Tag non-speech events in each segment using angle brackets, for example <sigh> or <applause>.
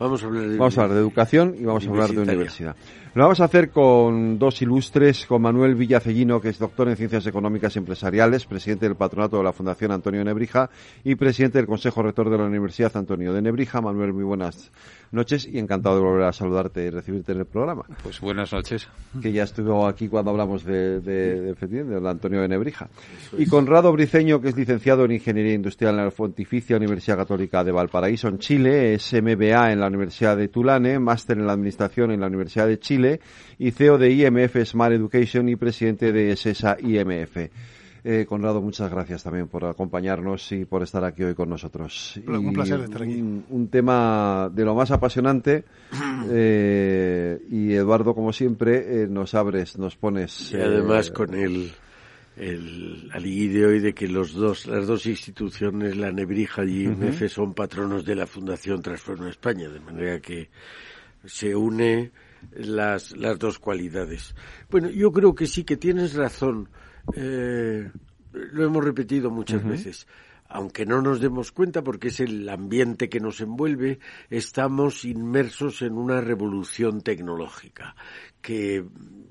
Vamos a hablar de, vamos a hablar de educación y vamos a hablar de universidad. Lo vamos a hacer con dos ilustres, con Manuel Villacellino, que es doctor en Ciencias Económicas y Empresariales, presidente del patronato de la Fundación Antonio de Nebrija y presidente del Consejo Rector de la Universidad Antonio de Nebrija. Manuel, muy buenas noches y encantado de volver a saludarte y recibirte en el programa. Pues buenas noches. Que ya estuvo aquí cuando hablamos de, de, de, de Antonio de Nebrija. Y Conrado Briceño, que es licenciado en Ingeniería Industrial en la Pontificia Universidad Católica de Valparaíso, en Chile, es MBA en la Universidad de Tulane, máster en la Administración en la Universidad de Chile y CEO de IMF Smart Education y presidente de SESA IMF. Eh, Conrado, muchas gracias también por acompañarnos y por estar aquí hoy con nosotros. Un placer estar aquí. Un, un tema de lo más apasionante <clears throat> eh, y Eduardo, como siempre, eh, nos abres, nos pones. Y además con el, el alivio de hoy de que los dos, las dos instituciones, la Nebrija y IMF, uh -huh. son patronos de la Fundación Transforma España, de manera que se une las, las dos cualidades. Bueno, yo creo que sí que tienes razón. Eh, lo hemos repetido muchas uh -huh. veces. Aunque no nos demos cuenta, porque es el ambiente que nos envuelve, estamos inmersos en una revolución tecnológica que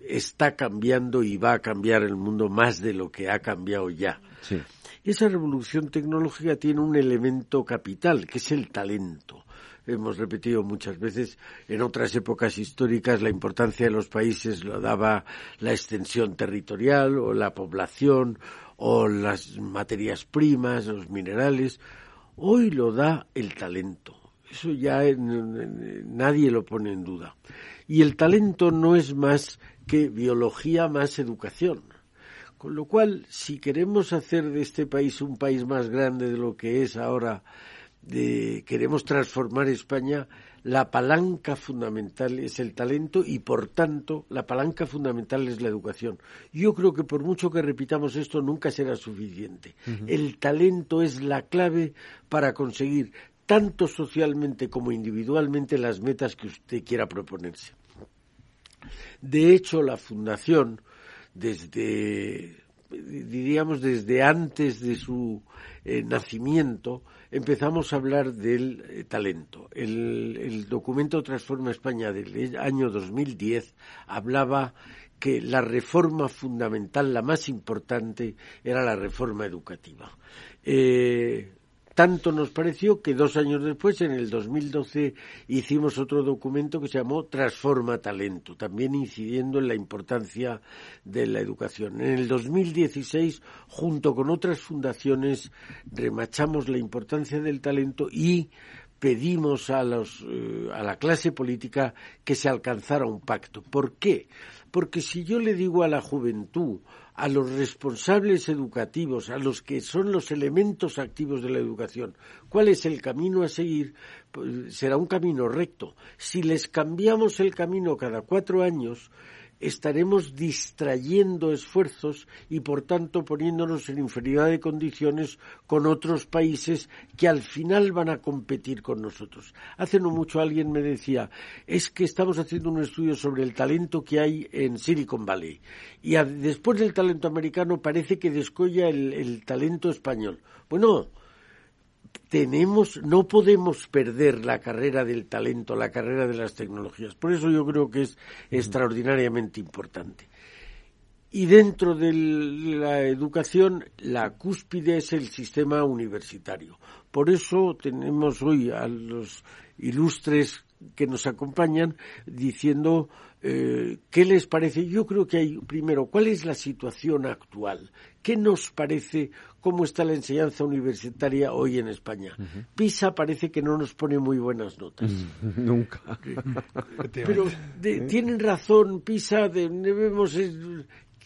está cambiando y va a cambiar el mundo más de lo que ha cambiado ya. Sí. Y esa revolución tecnológica tiene un elemento capital, que es el talento hemos repetido muchas veces, en otras épocas históricas la importancia de los países lo daba la extensión territorial o la población o las materias primas, los minerales. Hoy lo da el talento. Eso ya nadie lo pone en duda. Y el talento no es más que biología más educación. Con lo cual, si queremos hacer de este país un país más grande de lo que es ahora, de, queremos transformar España, la palanca fundamental es el talento y, por tanto, la palanca fundamental es la educación. Yo creo que por mucho que repitamos esto, nunca será suficiente. Uh -huh. El talento es la clave para conseguir, tanto socialmente como individualmente, las metas que usted quiera proponerse. De hecho, la Fundación, desde diríamos desde antes de su eh, nacimiento, empezamos a hablar del eh, talento. El, el, documento Transforma España del año 2010 hablaba que la reforma fundamental, la más importante, era la reforma educativa. Eh, tanto nos pareció que dos años después, en el 2012, hicimos otro documento que se llamó Transforma Talento, también incidiendo en la importancia de la educación. En el 2016, junto con otras fundaciones, remachamos la importancia del talento y pedimos a, los, eh, a la clase política que se alcanzara un pacto. ¿Por qué? Porque si yo le digo a la juventud, a los responsables educativos, a los que son los elementos activos de la educación, cuál es el camino a seguir, pues será un camino recto. Si les cambiamos el camino cada cuatro años, estaremos distrayendo esfuerzos y por tanto poniéndonos en inferioridad de condiciones con otros países que al final van a competir con nosotros. Hace no mucho alguien me decía, es que estamos haciendo un estudio sobre el talento que hay en Silicon Valley y después del talento americano parece que descolla el talento español. Bueno, tenemos, no podemos perder la carrera del talento, la carrera de las tecnologías. Por eso yo creo que es extraordinariamente importante. Y dentro de la educación, la cúspide es el sistema universitario. Por eso tenemos hoy a los ilustres que nos acompañan diciendo eh, qué les parece. Yo creo que hay, primero, cuál es la situación actual, qué nos parece, cómo está la enseñanza universitaria hoy en España. Uh -huh. PISA parece que no nos pone muy buenas notas. <laughs> Nunca. Pero de, tienen razón, PISA, de, debemos.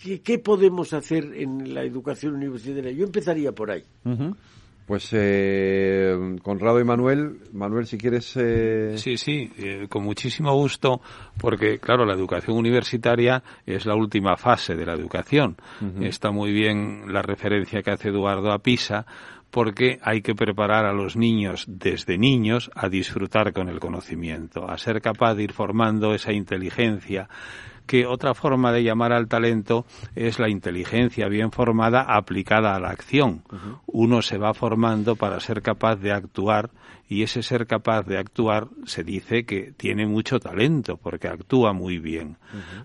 ¿qué, ¿Qué podemos hacer en la educación universitaria? Yo empezaría por ahí. Uh -huh. Pues eh, Conrado y Manuel, Manuel, si quieres. Eh... Sí, sí, eh, con muchísimo gusto, porque claro, la educación universitaria es la última fase de la educación. Está muy bien la referencia que hace Eduardo a PISA, porque hay que preparar a los niños desde niños a disfrutar con el conocimiento, a ser capaz de ir formando esa inteligencia que otra forma de llamar al talento es la inteligencia bien formada aplicada a la acción. Uno se va formando para ser capaz de actuar y ese ser capaz de actuar se dice que tiene mucho talento porque actúa muy bien.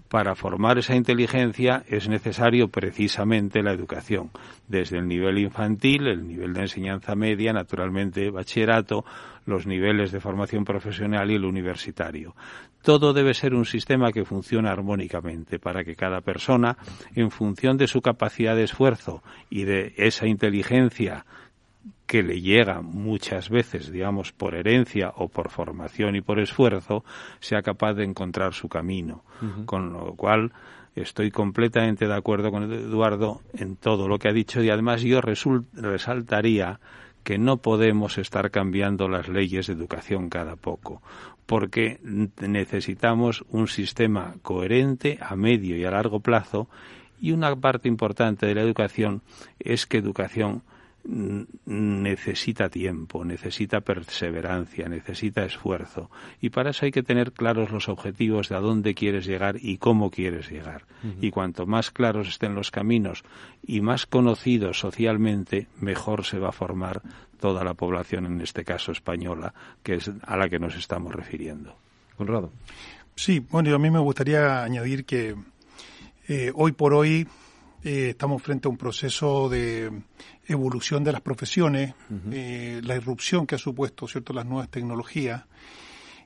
Para formar esa inteligencia es necesario precisamente la educación, desde el nivel infantil, el nivel de enseñanza media, naturalmente bachillerato, los niveles de formación profesional y el universitario. Todo debe ser un sistema que funcione armónicamente para que cada persona, en función de su capacidad de esfuerzo y de esa inteligencia que le llega muchas veces, digamos, por herencia o por formación y por esfuerzo, sea capaz de encontrar su camino. Con lo cual, estoy completamente de acuerdo con Eduardo en todo lo que ha dicho y además yo resaltaría que no podemos estar cambiando las leyes de educación cada poco, porque necesitamos un sistema coherente a medio y a largo plazo y una parte importante de la educación es que educación necesita tiempo, necesita perseverancia, necesita esfuerzo. Y para eso hay que tener claros los objetivos de a dónde quieres llegar y cómo quieres llegar. Y cuanto más claros estén los caminos y más conocidos socialmente, mejor se va a formar toda la población, en este caso española, que es a la que nos estamos refiriendo. Conrado. Sí, bueno, a mí me gustaría añadir que eh, hoy por hoy eh, estamos frente a un proceso de evolución de las profesiones, eh, la irrupción que ha supuesto cierto las nuevas tecnologías,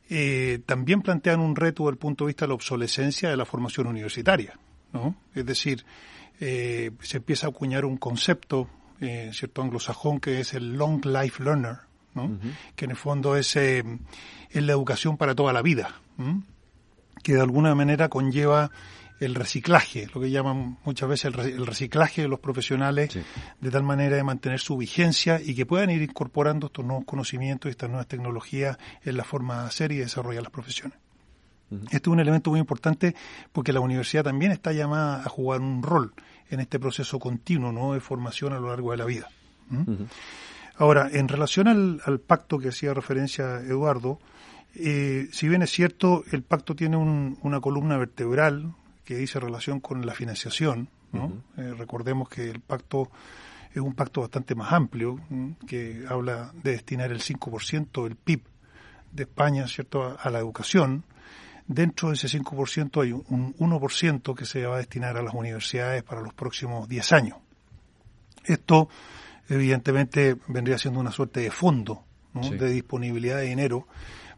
eh, también plantean un reto desde el punto de vista de la obsolescencia de la formación universitaria, ¿no? Es decir, se empieza a acuñar un concepto, cierto anglosajón, que es el long life learner, ¿no? Que en el fondo es, es la educación para toda la vida, que de alguna manera conlleva el reciclaje, lo que llaman muchas veces el, reciclaje de los profesionales, de tal manera de mantener su vigencia y que puedan ir incorporando estos nuevos conocimientos y estas nuevas tecnologías en la forma de hacer y desarrollar las profesiones. Este es un elemento muy importante porque la universidad también está llamada a jugar un rol en este proceso continuo ¿no? de formación a lo largo de la vida. Ahora, en relación al, pacto que hacía referencia Eduardo, eh, si bien es cierto, el pacto tiene una columna vertebral, que dice relación con la financiación. ¿no? Eh, recordemos que el pacto es un pacto bastante más amplio, que habla de destinar el 5% del PIB de España ¿cierto? A, la educación. Dentro de ese 5% hay un 1% que se va a destinar a las universidades para los próximos 10 años. Esto, evidentemente, vendría siendo una suerte de fondo de disponibilidad de dinero,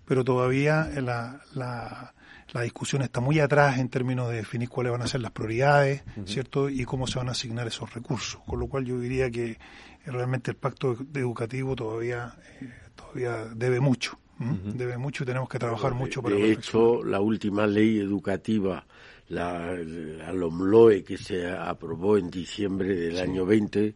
pero todavía la, la la discusión está muy atrás en términos de definir cuáles van a ser las prioridades, ¿cierto? Y cómo se van a asignar esos recursos. Con lo cual yo diría que realmente el pacto educativo todavía, eh, todavía debe mucho. Debe mucho y tenemos que trabajar mucho para De hecho, la última ley educativa, la, la LOMLOE, que se aprobó en diciembre del año 20,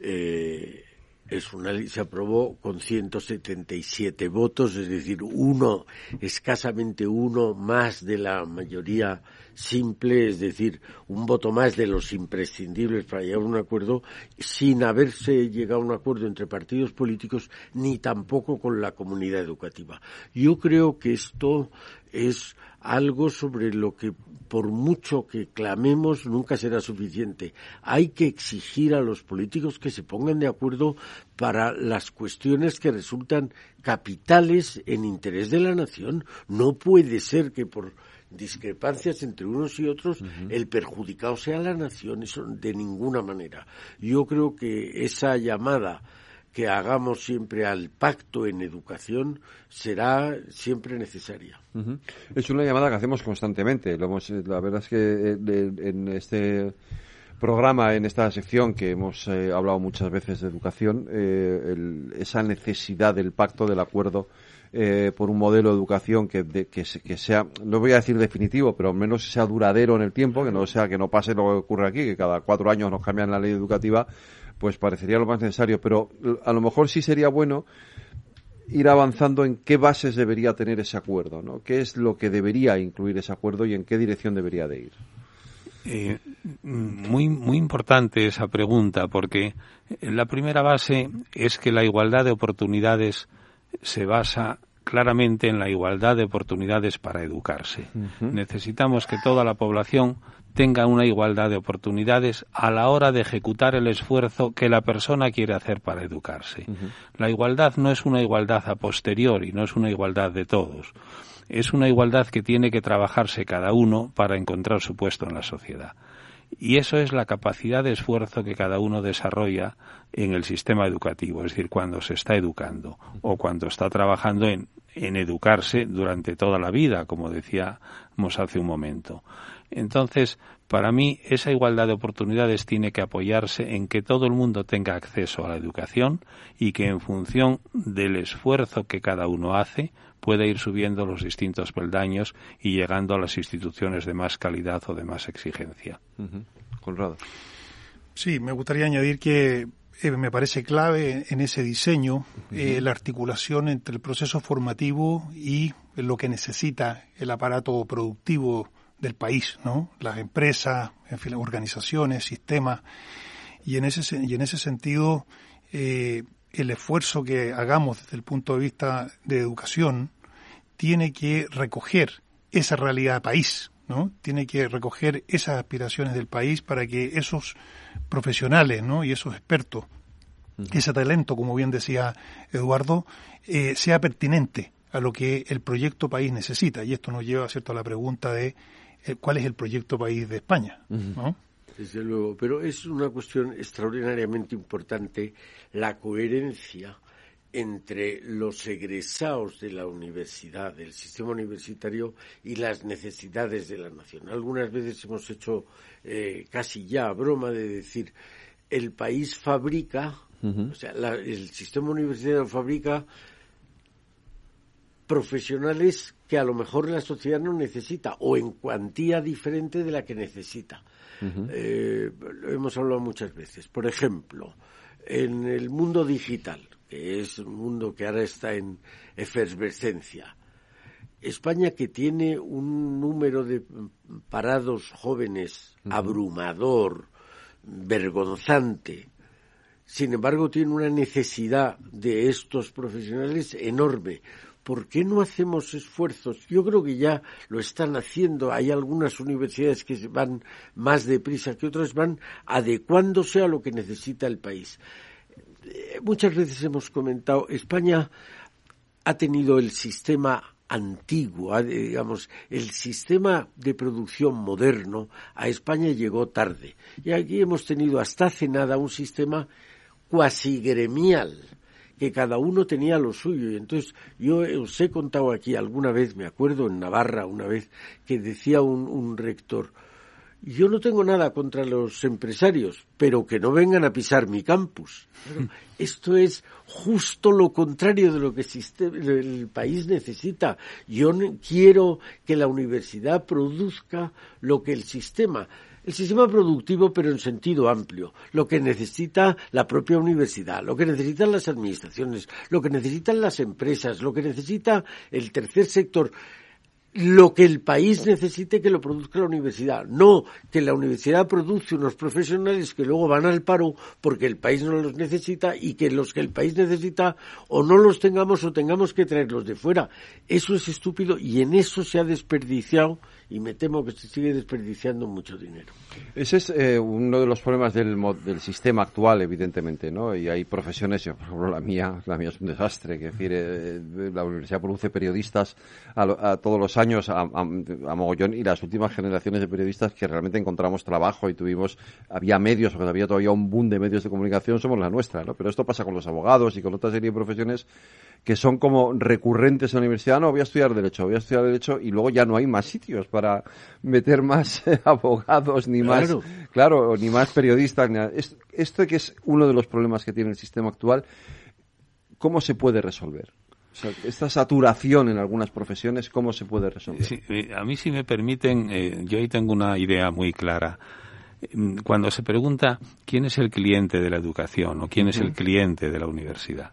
eh, es una ley, se aprobó con 177 votos, es decir, uno, escasamente uno más de la mayoría simple, es decir, un voto más de los imprescindibles para llegar a un acuerdo, sin haberse llegado a un acuerdo entre partidos políticos ni tampoco con la comunidad educativa. Yo creo que esto es algo sobre lo que por mucho que clamemos nunca será suficiente. Hay que exigir a los políticos que se pongan de acuerdo para las cuestiones que resultan capitales en interés de la nación. No puede ser que por discrepancias entre unos y otros el perjudicado sea la nación, eso de ninguna manera. Yo creo que esa llamada que hagamos siempre al pacto en educación será siempre necesaria. Es una llamada que hacemos constantemente. Lo eh, la verdad es que eh, en este programa, en esta sección que hemos eh, hablado muchas veces de educación, esa necesidad del pacto, del acuerdo por un modelo de educación que, que, sea, no voy a decir definitivo, pero al menos sea duradero en el tiempo, que no sea que no pase lo que ocurre aquí, que cada cuatro años nos cambian la ley educativa pues parecería lo más necesario. Pero a lo mejor sí sería bueno ir avanzando en qué bases debería tener ese acuerdo, ¿no? ¿Qué es lo que debería incluir ese acuerdo y en qué dirección debería de ir? Eh, muy, muy importante esa pregunta, porque la primera base es que la igualdad de oportunidades se basa claramente en la igualdad de oportunidades para educarse. Necesitamos que toda la población tenga una igualdad de oportunidades a la hora de ejecutar el esfuerzo que la persona quiere hacer para educarse. La igualdad no es una igualdad a posteriori, no es una igualdad de todos. Es una igualdad que tiene que trabajarse cada uno para encontrar su puesto en la sociedad. Y eso es la capacidad de esfuerzo que cada uno desarrolla en el sistema educativo, es decir, cuando se está educando o cuando está trabajando en, en educarse durante toda la vida, como decíamos hace un momento. Entonces, para mí, esa igualdad de oportunidades tiene que apoyarse en que todo el mundo tenga acceso a la educación y que en función del esfuerzo que cada uno hace, pueda ir subiendo los distintos peldaños y llegando a las instituciones de más calidad o de más exigencia. Conrado. Sí, me gustaría añadir que eh, me parece clave en ese diseño eh, la articulación entre el proceso formativo y lo que necesita el aparato productivo del país, ¿no? Las empresas, en fin, organizaciones, sistemas. Y en ese, y en ese sentido, eh, el esfuerzo que hagamos desde el punto de vista de educación tiene que recoger esa realidad país, ¿no? Tiene que recoger esas aspiraciones del país para que esos profesionales, ¿no? Y esos expertos, ese talento, como bien decía Eduardo, eh, sea pertinente a lo que el proyecto país necesita. Y esto nos lleva, ¿cierto?, a la pregunta de eh, cuál es el proyecto país de España. Desde luego, pero es una cuestión extraordinariamente importante la coherencia entre los egresados de la universidad, del sistema universitario y las necesidades de la nación. Algunas veces hemos hecho eh, casi ya broma de decir el país fabrica, o sea, el sistema universitario fabrica profesionales que a lo mejor la sociedad no necesita o en cuantía diferente de la que necesita. Eh, lo hemos hablado muchas veces. Por ejemplo, en el mundo digital, que es un mundo que ahora está en efervescencia, España que tiene un número de parados jóvenes abrumador, vergonzante, sin embargo tiene una necesidad de estos profesionales enorme ¿por qué no hacemos esfuerzos? Yo creo que ya lo están haciendo. Hay algunas universidades que van más deprisa que otras, van adecuándose a lo que necesita el país. Eh, muchas veces hemos comentado, España ha tenido el sistema antiguo, digamos, el sistema de producción moderno a España llegó tarde. Y aquí hemos tenido hasta hace nada un sistema cuasi gremial que cada uno tenía lo suyo. Y entonces yo os he contado aquí alguna vez, me acuerdo en Navarra una vez, que decía un, rector, yo no tengo nada contra los empresarios, pero que no vengan a pisar mi campus. <laughs> esto es justo lo contrario de lo que el país necesita. Yo quiero que la universidad produzca lo que el sistema el sistema productivo, pero en sentido amplio, lo que necesita la propia universidad, lo que necesitan las administraciones, lo que necesitan las empresas, lo que necesita el tercer sector, lo que el país necesite que lo produzca la universidad, no que la universidad produce unos profesionales que luego van al paro porque el país no los necesita y que los que el país necesita o no los tengamos o tengamos que traerlos de fuera. Eso es estúpido y en eso se ha desperdiciado y me temo que se sigue desperdiciando mucho dinero. Ese es eh, uno de los problemas del, del sistema actual, evidentemente, ¿no? Y hay profesiones, por ejemplo, la mía, la mía es un desastre, que decir, eh, la universidad produce periodistas a, todos los años a, mogollón y las últimas generaciones de periodistas que realmente encontramos trabajo y tuvimos, había medios, porque había todavía un boom de medios de comunicación, somos la nuestra, ¿no? Pero esto pasa con los abogados y con otra serie de profesiones que son como recurrentes en la universidad, no, voy a estudiar Derecho, voy a estudiar Derecho y luego ya no hay más sitios para meter más <laughs> abogados, ni más, claro, ni más periodistas. Esto que es uno de los problemas que tiene el sistema actual, ¿cómo se puede resolver? esta saturación en algunas profesiones, ¿cómo se puede resolver? Eh, a mí, si me permiten, eh, yo ahí tengo una idea muy clara. mm, cuando se pregunta quién es el cliente de la educación o quién es el cliente de la universidad,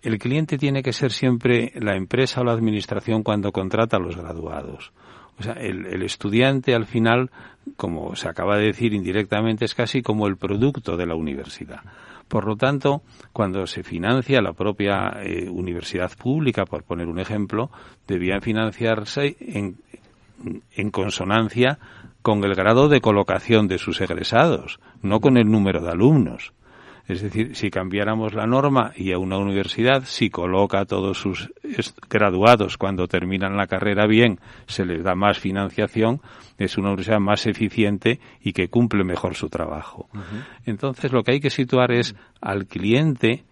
el cliente tiene que ser siempre la empresa o la administración cuando contrata a los graduados. O sea, el, el, estudiante al final, como se acaba de decir indirectamente, es casi como el producto de la universidad. Por lo tanto, cuando se financia la propia eh, universidad pública, por poner un ejemplo, debía financiarse en, en consonancia con el grado de colocación de sus egresados, no con el número de alumnos. Es decir, si cambiáramos la norma y a una universidad, si coloca a todos sus graduados cuando terminan la carrera bien, se les da más financiación, es una universidad más eficiente y que cumple mejor su trabajo. Entonces, lo que hay que situar es al cliente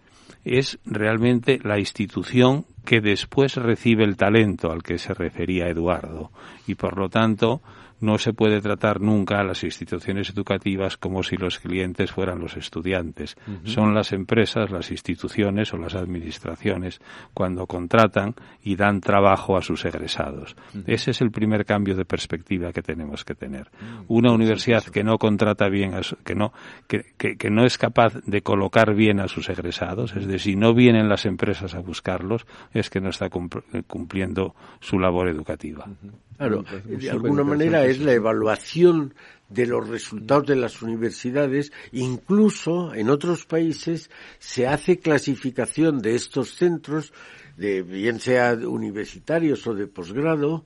es realmente la institución que después recibe el talento al que se refería Eduardo y por lo tanto no se puede tratar nunca a las instituciones educativas como si los clientes fueran los estudiantes. Son las empresas, las instituciones o las administraciones cuando contratan y dan trabajo a sus egresados. Ese es el primer cambio de perspectiva que tenemos que tener. Mm, Una universidad que no contrata bien, a que, no, que, que, no es capaz de colocar bien a sus egresados, es decir, si no vienen las empresas a buscarlos, es que no está cumpliendo su labor educativa. Claro, de alguna manera es la evaluación de los resultados de las universidades, incluso en otros países se hace clasificación de estos centros, de bien sea universitarios o de posgrado,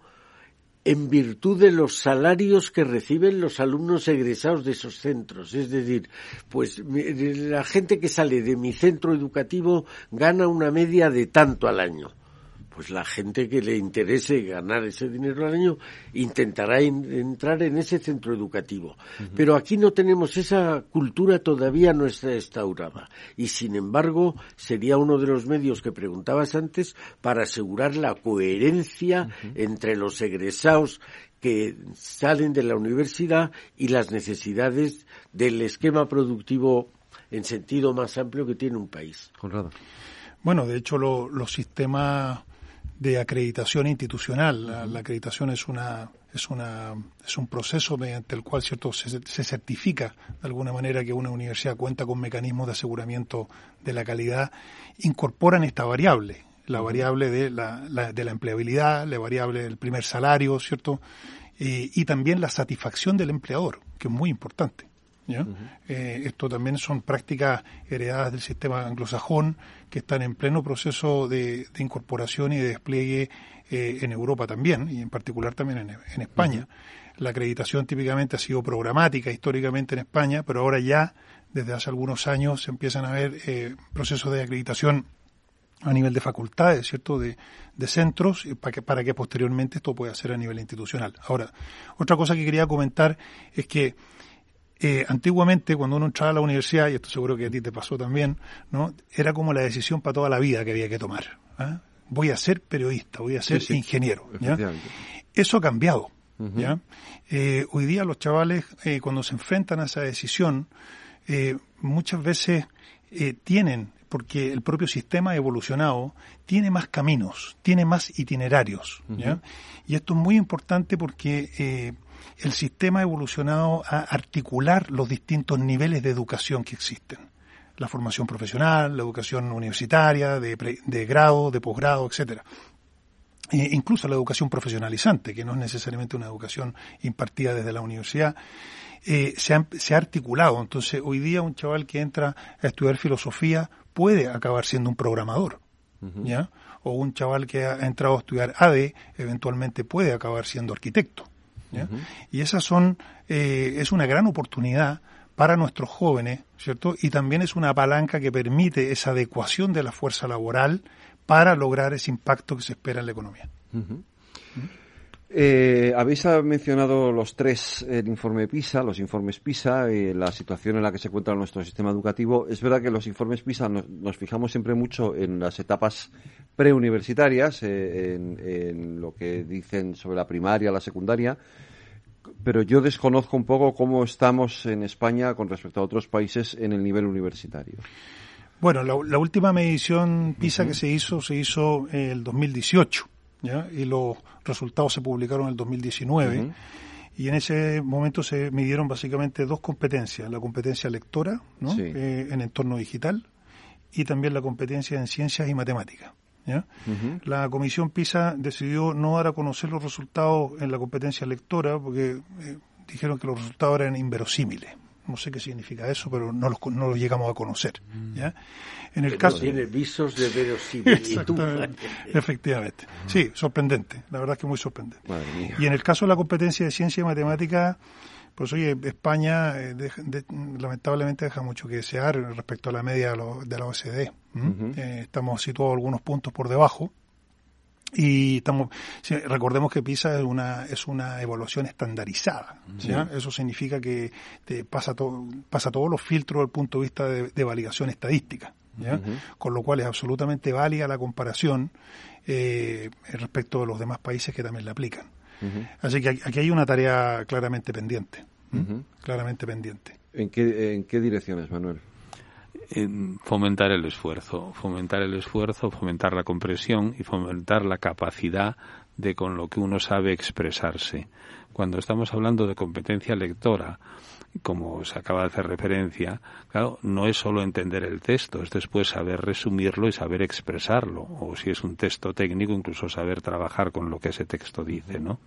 en virtud de los salarios que reciben los alumnos egresados de esos centros. Es decir, pues la gente que sale de mi centro educativo gana una media de tanto al año pues la gente que le interese ganar ese dinero al año intentará entrar en ese centro educativo. Pero aquí no tenemos esa cultura todavía no está instaurada. Y sin embargo, sería uno de los medios que preguntabas antes para asegurar la coherencia entre los egresados que salen de la universidad y las necesidades del esquema productivo en sentido más amplio que tiene un país. Bueno, de hecho, los sistemas de acreditación institucional. La, acreditación es una es una es un proceso mediante el cual cierto se, se, certifica de alguna manera que una universidad cuenta con mecanismos de aseguramiento de la calidad. Incorporan esta variable, la variable de la, de la empleabilidad, la variable del primer salario, cierto, y también la satisfacción del empleador, que es muy importante. Eh, esto también son prácticas heredadas del sistema anglosajón que están en pleno proceso de, incorporación y de despliegue eh, en Europa también, y en particular también en, España. La acreditación típicamente ha sido programática históricamente en España, pero ahora ya, desde hace algunos años, se empiezan a ver eh, procesos de acreditación a nivel de facultades, ¿cierto?, de, de centros, para que, para que posteriormente esto pueda ser a nivel institucional. Ahora, otra cosa que quería comentar es que eh, antiguamente cuando uno entraba a la universidad, y esto seguro que a ti te pasó también, ¿no? Era como la decisión para toda la vida que había que tomar. ¿ah? Voy a ser periodista, voy a ser ingeniero. Eso ha cambiado. ¿ya? Eh, hoy día los chavales, eh, cuando se enfrentan a esa decisión, muchas veces tienen, porque el propio sistema evolucionado tiene más caminos, tiene más itinerarios. Y esto es muy importante porque el sistema ha evolucionado a articular los distintos niveles de educación que existen. La formación profesional, la educación universitaria, de, de grado, de posgrado, etcétera. E incluso la educación profesionalizante, que no es necesariamente una educación impartida desde la universidad, eh, se, ha, se, ha, articulado. Entonces, hoy día un chaval que entra a estudiar filosofía puede acabar siendo un programador, ¿ya? O un chaval que ha entrado a estudiar ADE eventualmente puede acabar siendo arquitecto. Y esas son, eh, es una gran oportunidad para nuestros jóvenes, ¿cierto? Y también es una palanca que permite esa adecuación de la fuerza laboral para lograr ese impacto que se espera en la economía. Eh, habéis mencionado los tres, el informe PISA, los informes PISA, y la situación en la que se encuentra nuestro sistema educativo. Es verdad que los informes PISA nos, fijamos siempre mucho en las etapas preuniversitarias, eh, en, lo que dicen sobre la primaria, la secundaria, pero yo desconozco un poco cómo estamos en España con respecto a otros países en el nivel universitario. Bueno, la, última medición PISA que se hizo se hizo en el 2018 y los resultados se publicaron en el 2019. Y en ese momento se midieron básicamente dos competencias, la competencia lectora ¿no? Eh, en entorno digital y también la competencia en ciencias y matemáticas. La comisión PISA decidió no dar a conocer los resultados en la competencia lectora porque eh, dijeron que los resultados eran inverosímiles. No sé qué significa eso, pero no los, no los llegamos a conocer. Mm. ¿ya? En el caso tiene visos de verosimilitud. <laughs> Efectivamente. Sí, sorprendente. La verdad es que muy sorprendente. Y en el caso de la competencia de ciencia y matemática, pues oye, España eh, lamentablemente deja mucho que desear respecto a la media de la OCDE. Eh, estamos situados algunos puntos por debajo. Y estamos, recordemos que PISA es una, es una evaluación estandarizada. Eso significa que te pasa, todo pasa todos los filtros desde el punto de vista de, validación estadística. Con lo cual es absolutamente válida la comparación eh, respecto de los demás países que también la aplican. Así que aquí hay una tarea claramente pendiente. Claramente pendiente. ¿En qué, ¿En qué direcciones, Manuel? Fomentar el esfuerzo, fomentar el esfuerzo, fomentar la comprensión y fomentar la capacidad de con lo que uno sabe expresarse. Cuando estamos hablando de competencia lectora, como se acaba de hacer referencia, claro, no es solo entender el texto, es después saber resumirlo y saber expresarlo, o si es un texto técnico, incluso saber trabajar con lo que ese texto dice, ¿no?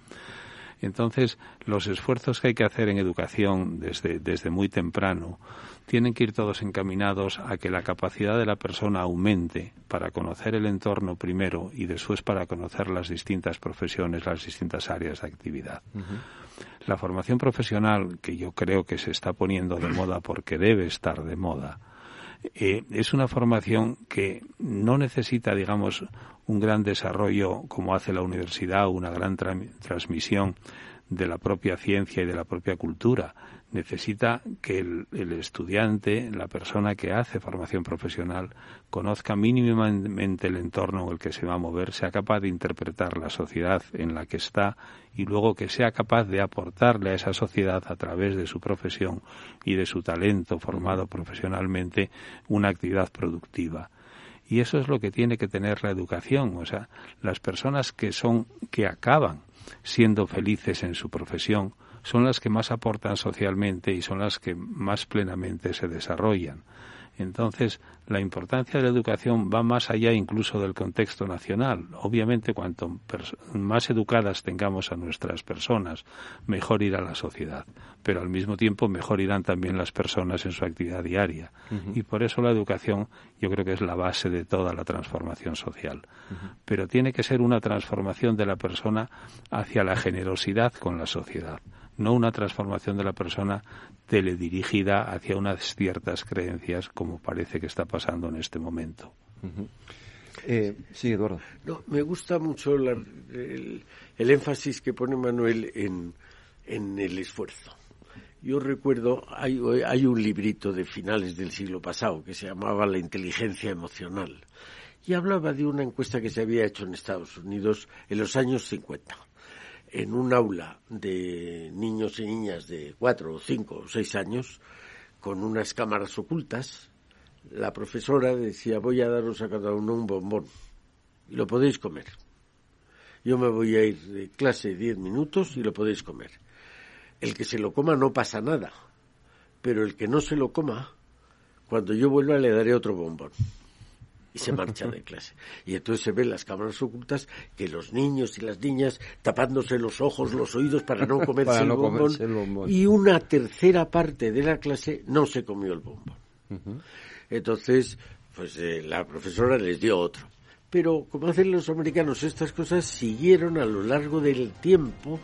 Entonces, los esfuerzos que hay que hacer en educación desde, desde muy temprano tienen que ir todos encaminados a que la capacidad de la persona aumente para conocer el entorno primero y después para conocer las distintas profesiones, las distintas áreas de actividad. La formación profesional, que yo creo que se está poniendo de moda porque debe estar de moda, eh, es una formación que no necesita, digamos, un gran desarrollo como hace la universidad, una gran transmisión de la propia ciencia y de la propia cultura. Necesita que el, estudiante, la persona que hace formación profesional, conozca mínimamente el entorno en el que se va a mover, sea capaz de interpretar la sociedad en la que está y luego que sea capaz de aportarle a esa sociedad a través de su profesión y de su talento formado profesionalmente una actividad productiva. Y eso es lo que tiene que tener la educación, o sea, las personas que son que acaban siendo felices en su profesión son las que más aportan socialmente y son las que más plenamente se desarrollan. Entonces, la importancia de la educación va más allá incluso del contexto nacional. Obviamente, cuanto más educadas tengamos a nuestras personas, mejor irá la sociedad. Pero al mismo tiempo, mejor irán también las personas en su actividad diaria. Y por eso la educación yo creo que es la base de toda la transformación social. Pero tiene que ser una transformación de la persona hacia la generosidad con la sociedad no una transformación de la persona teledirigida hacia unas ciertas creencias como parece que está pasando en este momento. Eh, sí, Eduardo. No, me gusta mucho el, énfasis que pone Manuel en, en el esfuerzo. Yo recuerdo, hay, hay, un librito de finales del siglo pasado que se llamaba La inteligencia emocional y hablaba de una encuesta que se había hecho en Estados Unidos en los años 50 en un aula de niños y niñas de cuatro o cinco o seis años con unas cámaras ocultas, la profesora decía voy a daros a cada uno un bombón y lo podéis comer. Yo me voy a ir de clase diez minutos y lo podéis comer. El que se lo coma no pasa nada, pero el que no se lo coma, cuando yo vuelva le daré otro bombón y se marcha de clase. Y entonces se ven las cámaras ocultas que los niños y las niñas tapándose los ojos, los oídos para no <laughs> comerse, el, bombón, y una tercera parte de la clase no se comió el bombón. Entonces, pues eh, la profesora les dio otro. Pero como hacen los americanos estas cosas, siguieron a lo largo del tiempo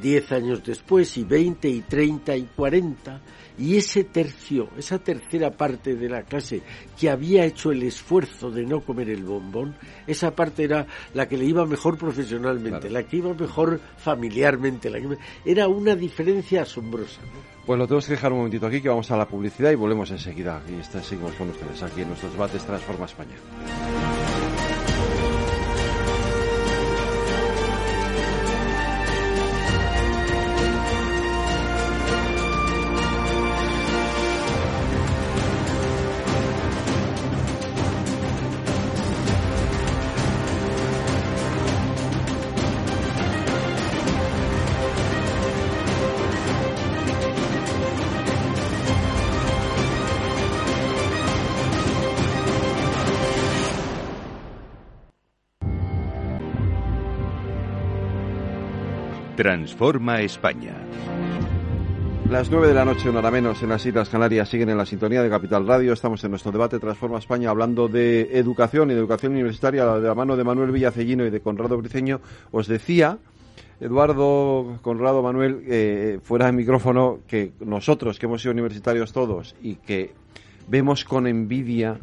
diez años después y veinte y treinta y cuarenta y ese tercio, esa tercera parte de la clase que había hecho el esfuerzo de no comer el bombón, esa parte era la que le iba mejor profesionalmente, la que iba mejor familiarmente, la que... era una diferencia asombrosa. Pues lo tenemos que dejar un momentito aquí, que vamos a la publicidad y volvemos enseguida. Y seguimos con ustedes aquí en nuestros debates Transforma España. Transforma España. Las nueve de la noche, una hora menos, en las Islas Canarias siguen en la sintonía de Capital Radio. Estamos en nuestro debate Transforma España hablando de educación y de educación universitaria de la mano de Manuel Villacellino y de Conrado Briceño. Os decía, Eduardo, Conrado, Manuel, eh, fuera de micrófono, que nosotros, que hemos sido universitarios todos y que vemos con envidia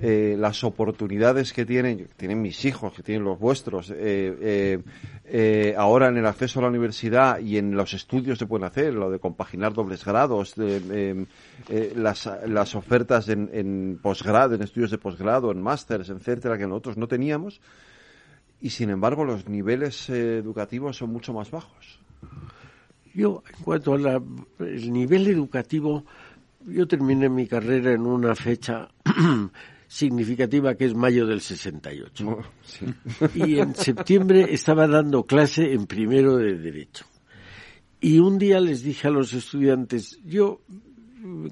eh, las oportunidades que tienen, tienen mis hijos, que tienen los vuestros, eh, eh, ahora en el acceso a la universidad y en los estudios se pueden hacer, lo de compaginar dobles grados, las, las, ofertas en, en posgrado, en estudios de posgrado, en másteres, etcétera, que nosotros no teníamos, y sin embargo los niveles educativos son mucho más bajos. Yo, en cuanto al nivel educativo, yo terminé mi carrera en una fecha <clears throat> significativa que es mayo del 68. Y en septiembre estaba dando clase en primero de Derecho. Y un día les dije a los estudiantes, yo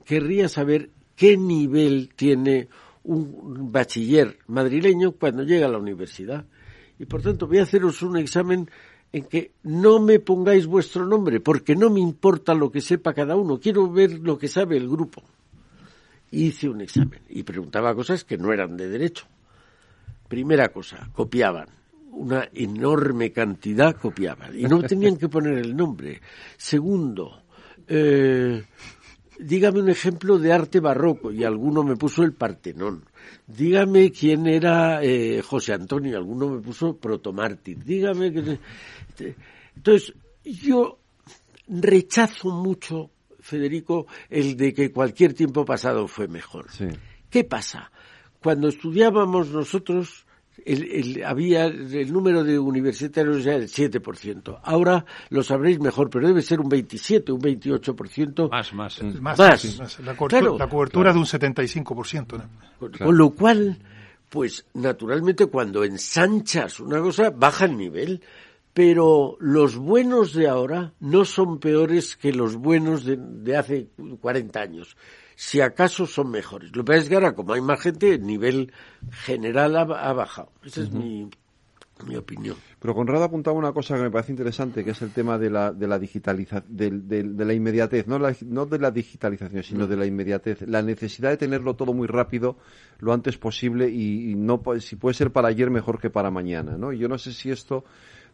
querría saber qué nivel tiene un bachiller madrileño cuando llega a la universidad. Y por tanto voy a haceros un examen en que no me pongáis vuestro nombre, porque no me importa lo que sepa cada uno, quiero ver lo que sabe el grupo hice un examen y preguntaba cosas que no eran de derecho. Primera cosa, copiaban. Una enorme cantidad copiaban y no tenían que poner el nombre. Segundo, eh, dígame un ejemplo de arte barroco y alguno me puso el Partenón. Dígame quién era eh, José Antonio y alguno me puso Protomártir. Dígame que... Entonces, yo rechazo mucho Federico, el de que cualquier tiempo pasado fue mejor. ¿Qué pasa? Cuando estudiábamos nosotros, el, había el número de universitarios ya el 7%. Ahora lo sabréis mejor, pero debe ser un 27, un 28%. Más, más. Más. más. La, cobertura, de un 75%. Con lo cual, pues naturalmente cuando ensanchas una cosa, baja el nivel pero los buenos de ahora no son peores que los buenos de, hace 40 años. Si acaso son mejores. Lo que pasa es que ahora, como hay más gente, el nivel general ha, bajado. Esa es mi, mi opinión. Pero Conrado apuntaba una cosa que me parece interesante, que es el tema de la, de la digitalización, de, la inmediatez, no, no de la digitalización, sino de la inmediatez, la necesidad de tenerlo todo muy rápido, lo antes posible y, no si puede ser para ayer mejor que para mañana, ¿no? Y yo no sé si esto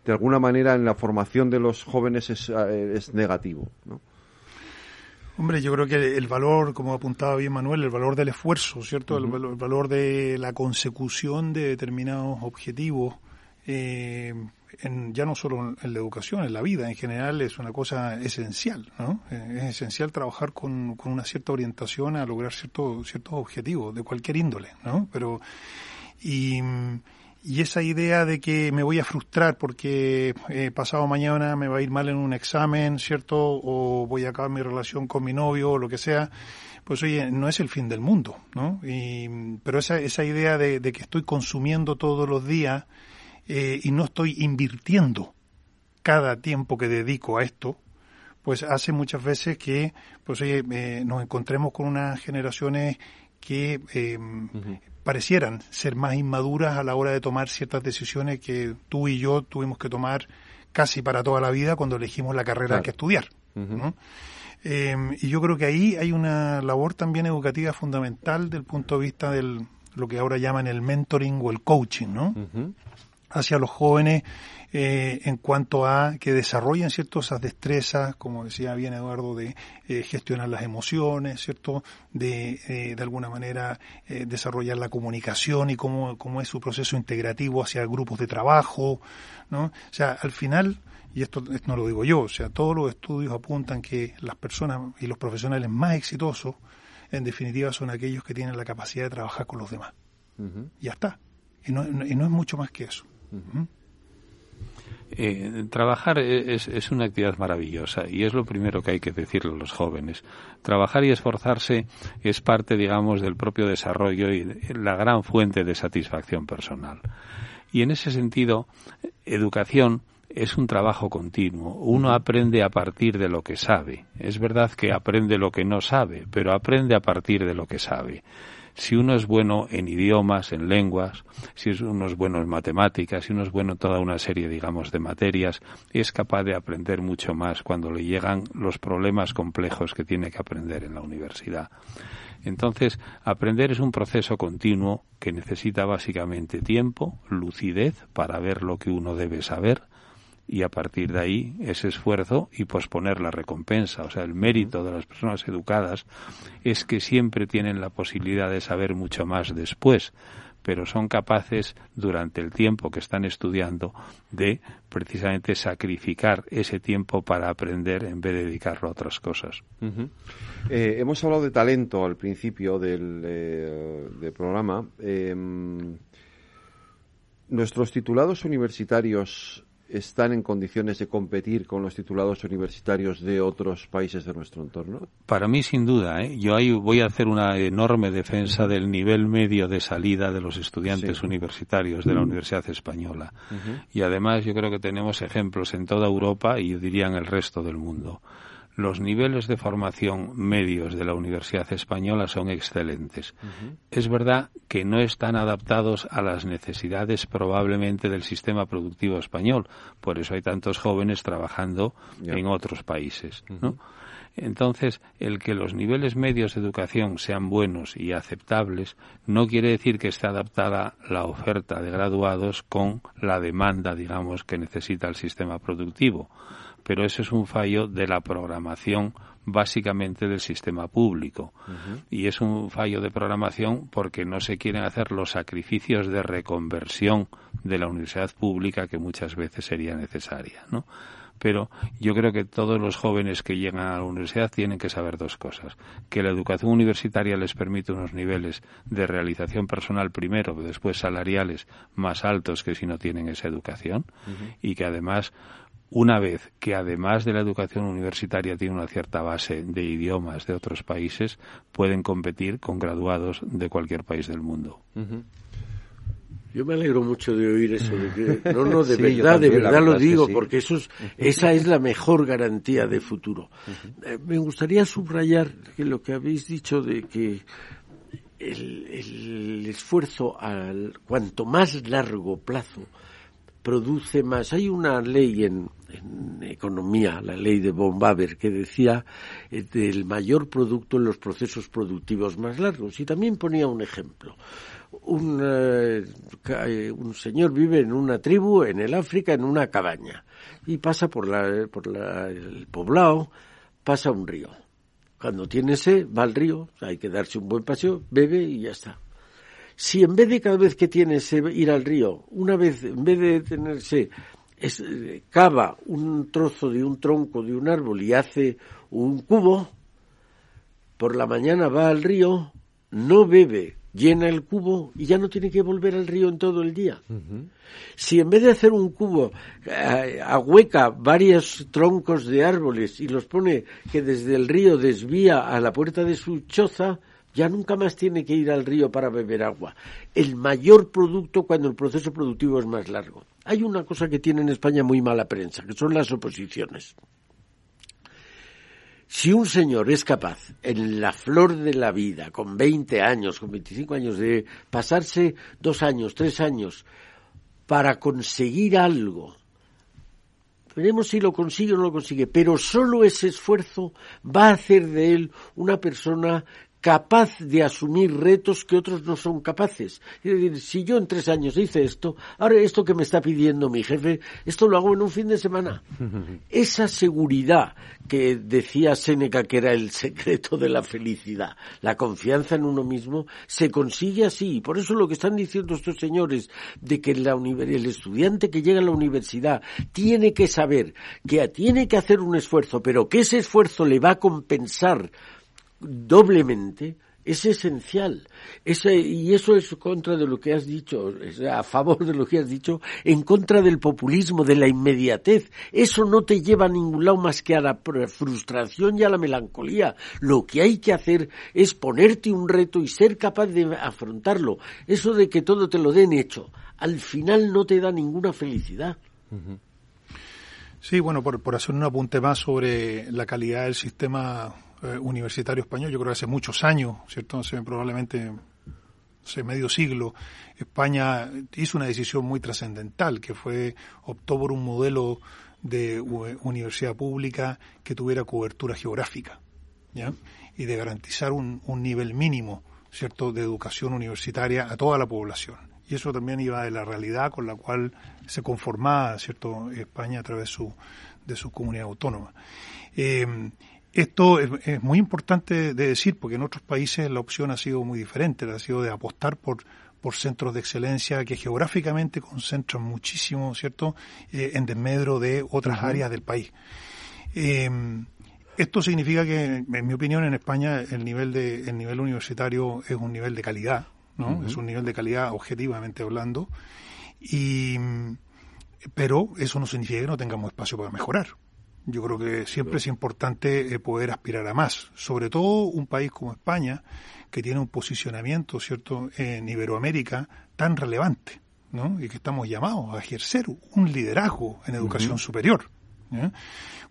de alguna manera en la formación de los jóvenes es, eh, negativo, ¿no? Hombre, yo creo que el valor, como apuntaba bien Manuel, el valor del esfuerzo, ¿cierto? el, valor de la consecución de determinados objetivos, eh, en, ya no solo en la educación, en la vida en general, es una cosa esencial, ¿no? Eh, es esencial trabajar con, con, una cierta orientación a lograr ciertos ciertos objetivos de cualquier índole, ¿no? Pero, y y esa idea de que me voy a frustrar porque eh, pasado mañana me va a ir mal en un examen, ¿cierto? O voy a acabar mi relación con mi novio o lo que sea, pues oye, no es el fin del mundo, ¿no? Y, pero esa, esa idea de, que estoy consumiendo todos los días eh, y no estoy invirtiendo cada tiempo que dedico a esto, pues hace muchas veces que, pues oye, eh, nos encontremos con unas generaciones que parecieran ser más inmaduras a la hora de tomar ciertas decisiones que tú y yo tuvimos que tomar casi para toda la vida cuando elegimos la carrera que estudiar. Eh, y yo creo que ahí hay una labor también educativa fundamental del punto de vista del lo que ahora llaman el mentoring o el coaching, ¿no? Hacia los jóvenes eh, en cuanto a que desarrollen ciertas esas destrezas, como decía bien Eduardo, de eh, gestionar las emociones, cierto, de eh, de alguna manera desarrollar la comunicación y cómo, cómo es su proceso integrativo hacia grupos de trabajo, ¿no? O sea, al final y esto, no lo digo yo, o sea, todos los estudios apuntan que las personas y los profesionales más exitosos, en definitiva, son aquellos que tienen la capacidad de trabajar con los demás. Ya está. Y no, y no, es mucho más que eso. Eh, trabajar es, es, una actividad maravillosa y es lo primero que hay que decirle a los jóvenes. Trabajar y esforzarse es parte, digamos, del propio desarrollo y la gran fuente de satisfacción personal. Y en ese sentido, educación es un trabajo continuo. Uno aprende a partir de lo que sabe. Es verdad que aprende lo que no sabe, pero aprende a partir de lo que sabe. Si uno es bueno en idiomas, en lenguas, si uno es bueno en matemáticas, si uno es bueno en toda una serie, digamos, de materias, es capaz de aprender mucho más cuando le llegan los problemas complejos que tiene que aprender en la universidad. Entonces, aprender es un proceso continuo que necesita básicamente tiempo, lucidez para ver lo que uno debe saber, y a partir de ahí ese esfuerzo y posponer la recompensa. O sea, el mérito de las personas educadas es que siempre tienen la posibilidad de saber mucho más después, pero son capaces durante el tiempo que están estudiando de precisamente sacrificar ese tiempo para aprender en vez de dedicarlo a otras cosas. Eh, hemos hablado de talento al principio del, eh, programa. Em, nuestros titulados universitarios están en condiciones de competir con los titulados universitarios de otros países de nuestro entorno? Para mí, sin duda. ¿eh? Yo ahí voy a hacer una enorme defensa del nivel medio de salida de los estudiantes universitarios de la Universidad Española. Y además, yo creo que tenemos ejemplos en toda Europa y yo diría en el resto del mundo los niveles de formación medios de la Universidad Española son excelentes. Es verdad que no están adaptados a las necesidades probablemente del sistema productivo español, por eso hay tantos jóvenes trabajando en otros países, Entonces, el que los niveles medios de educación sean buenos y aceptables no quiere decir que esté adaptada la oferta de graduados con la demanda, digamos, que necesita el sistema productivo pero eso es un fallo de la programación básicamente del sistema público. Y es un fallo de programación porque no se quieren hacer los sacrificios de reconversión de la universidad pública que muchas veces sería necesaria, ¿no? Pero yo creo que todos los jóvenes que llegan a la universidad tienen que saber dos cosas. Que la educación universitaria les permite unos niveles de realización personal primero, después salariales más altos que si no tienen esa educación. Y que además una vez que además de la educación universitaria tiene una cierta base de idiomas de otros países, pueden competir con graduados de cualquier país del mundo. Yo me alegro mucho de oír eso. De que, <laughs> no, no, de verdad, de verdad, lo digo, porque eso esa es la mejor garantía de futuro. Eh, me gustaría subrayar que lo que habéis dicho de que el, el esfuerzo, al cuanto más largo plazo, produce más. Hay una ley en, economía, la ley de von que decía eh, del mayor producto en los procesos productivos más largos. Y también ponía un ejemplo. Un, eh, un señor vive en una tribu en el África, en una cabaña, y pasa por, la, por el poblado, pasa un río. Cuando tiene sed, va al río, hay que darse un buen paseo, bebe y ya está si en vez de cada vez que tienes ir al río, una vez, en vez de tenerse, es, cava un trozo de un tronco de un árbol y hace un cubo, por la mañana va al río, no bebe, llena el cubo y ya no tiene que volver al río en todo el día. Si en vez de hacer un cubo eh, ahueca varios troncos de árboles y los pone que desde el río desvía a la puerta de su choza, ya nunca más tiene que ir al río para beber agua. El mayor producto cuando el proceso productivo es más largo. Hay una cosa que tiene en España muy mala prensa, que son las oposiciones. Si un señor es capaz, en la flor de la vida, con 20 años, con 25 años, de pasarse dos años, tres años, para conseguir algo, veremos si lo consigue o no lo consigue, pero solo ese esfuerzo va a hacer de él una persona capaz de asumir retos que otros no son capaces. Es decir, si yo en tres años hice esto, ahora esto que me está pidiendo mi jefe, esto lo hago en un fin de semana. <laughs> Esa seguridad que decía Séneca que era el secreto de la felicidad, la confianza en uno mismo, se consigue así. Por eso lo que están diciendo estos señores de que la el estudiante que llega a la universidad tiene que saber que tiene que hacer un esfuerzo, pero que ese esfuerzo le va a compensar doblemente es esencial. y eso es contra de lo que has dicho, a favor de lo que has dicho, en contra del populismo, de la inmediatez. Eso no te lleva a ningún lado más que a la frustración y a la melancolía. Lo que hay que hacer es ponerte un reto y ser capaz de afrontarlo. Eso de que todo te lo den hecho, al final no te da ninguna felicidad. Sí, bueno, por, por hacer un apunte más sobre la calidad del sistema eh, universitario español, yo creo que hace muchos años, ¿cierto? probablemente hace medio siglo, España hizo una decisión muy trascendental, que fue, optó por un modelo de universidad pública que tuviera cobertura geográfica, ¿ya? Y de garantizar un, un nivel mínimo, ¿cierto?, de educación universitaria a toda la población. Y eso también iba de la realidad con la cual se conformaba, ¿cierto?, España a través de su, de su comunidad autónoma. Eh, esto es, muy importante de decir porque en otros países la opción ha sido muy diferente, ha sido de apostar por, por centros de excelencia que geográficamente concentran muchísimo, ¿cierto?, eh, en desmedro de otras áreas del país. Eh, esto significa que, en mi opinión, en España el nivel de el nivel universitario es un nivel de calidad, ¿no? Es un nivel de calidad objetivamente hablando, y pero eso no significa que no tengamos espacio para mejorar. Yo creo que siempre es importante eh, poder aspirar a más, sobre todo un país como España, que tiene un posicionamiento, ¿cierto?, en Iberoamérica tan relevante, ¿no? Y que estamos llamados a ejercer un liderazgo en educación superior.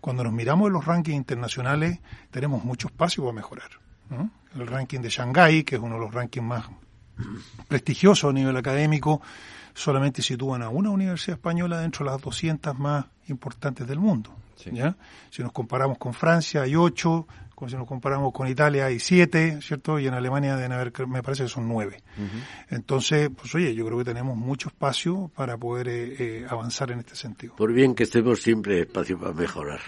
Cuando nos miramos en los rankings internacionales, tenemos mucho espacio para mejorar. El ranking de Shanghái, que es uno de los rankings más prestigiosos a nivel académico, solamente sitúan a una universidad española dentro de las 200 más importantes del mundo. ¿Ya? Si nos comparamos con Francia hay ocho, si nos comparamos con Italia hay siete, ¿cierto? Y en Alemania deben haber, me parece que son nueve. Entonces, pues oye, yo creo que tenemos mucho espacio para poder eh, eh, avanzar en este sentido. Por bien que estemos siempre espacio para mejorar.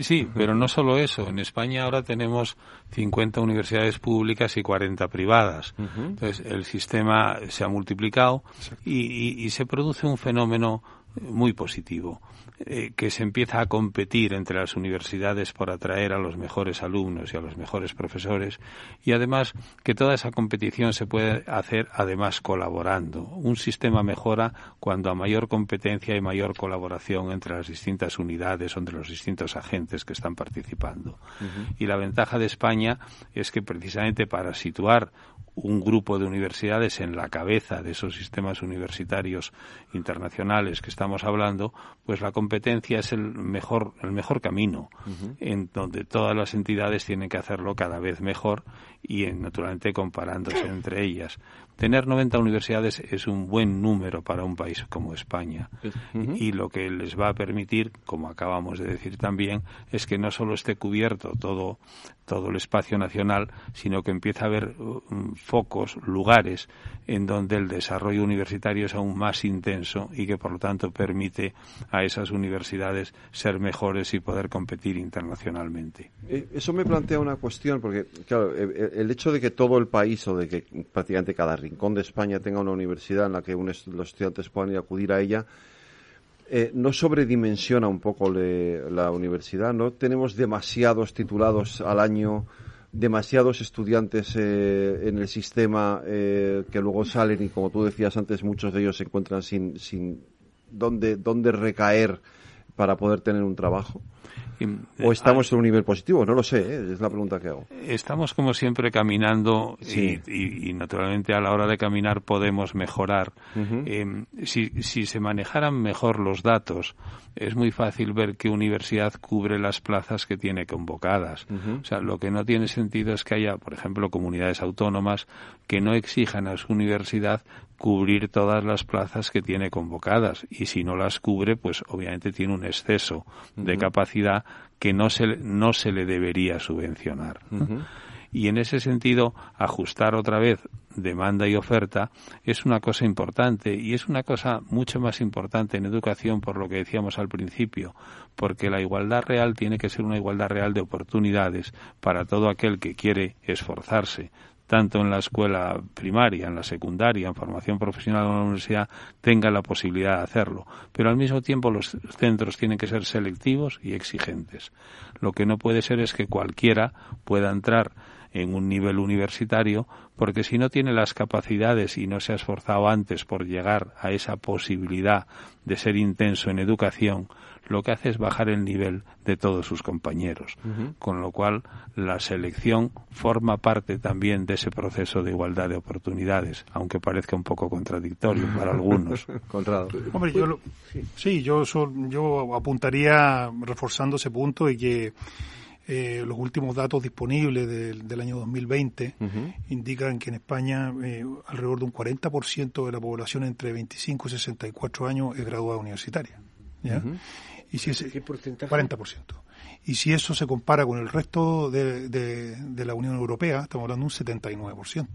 Sí, pero no solo eso. En España ahora tenemos 50 universidades públicas y 40 privadas. Entonces, el sistema se ha multiplicado y, y se produce un fenómeno muy positivo. Eh, que se empieza a competir entre las universidades por atraer a los mejores alumnos y a los mejores profesores y además que toda esa competición se puede hacer además colaborando. Un sistema mejora cuando a mayor competencia y mayor colaboración entre las distintas unidades o entre los distintos agentes que están participando. Y la ventaja de España es que precisamente para situar un grupo de universidades en la cabeza de esos sistemas universitarios internacionales que estamos hablando, pues la competencia es el mejor, el mejor camino, en donde todas las entidades tienen que hacerlo cada vez mejor y naturalmente comparándose <clears throat> entre ellas. Tener 90 universidades es un buen número para un país como España y lo que les va a permitir, como acabamos de decir también, es que no solo esté cubierto todo, todo el espacio nacional, sino que empieza a haber um, focos, lugares en donde el desarrollo universitario es aún más intenso y que por lo tanto permite a esas universidades ser mejores y poder competir internacionalmente. Eh, eso me plantea una cuestión, porque claro, eh, eh, el hecho de que todo el país o de que prácticamente cada rincón España tenga una universidad en la que los estudiantes puedan ir a acudir a ella, eh, no sobredimensiona un poco la universidad, ¿no? Tenemos demasiados titulados al año, demasiados estudiantes eh, en el sistema eh, que luego salen y, como tú decías antes, muchos de ellos se encuentran sin, sin dónde, dónde recaer para poder tener un trabajo. ¿O estamos en un nivel positivo? No lo sé, ¿eh? es la pregunta que hago. Estamos como siempre caminando y, naturalmente a la hora de caminar podemos mejorar. Si, si se manejaran mejor los datos, es muy fácil ver qué universidad cubre las plazas que tiene convocadas. O sea, lo que no tiene sentido es que haya, por ejemplo, comunidades autónomas que no exijan a su universidad cubrir todas las plazas que tiene convocadas y si no las cubre, pues obviamente tiene un exceso de capacidad que no se, no se le debería subvencionar. Y en ese sentido, ajustar otra vez demanda y oferta es una cosa importante y es una cosa mucho más importante en educación por lo que decíamos al principio, porque la igualdad real tiene que ser una igualdad real de oportunidades para todo aquel que quiere esforzarse, tanto en la escuela primaria, en la secundaria, en formación profesional o en la universidad, tenga la posibilidad de hacerlo. Pero al mismo tiempo los centros tienen que ser selectivos y exigentes. Lo que no puede ser es que cualquiera pueda entrar en un nivel universitario, porque si no tiene las capacidades y no se ha esforzado antes por llegar a esa posibilidad de ser intenso en educación, lo que hace es bajar el nivel de todos sus compañeros. Con lo cual, la selección forma parte también de ese proceso de igualdad de oportunidades, aunque parezca un poco contradictorio <laughs> para algunos. Hombre, sí, yo, yo apuntaría, reforzando ese punto, y que eh, los últimos datos disponibles del, año 2020 indican que en España eh, alrededor de un 40% de la población entre 25 y 64 años es graduada universitaria. ¿ya? Y si ese, ¿Qué porcentaje? 40%. Y si eso se compara con el resto de, de la Unión Europea, estamos hablando de un 79%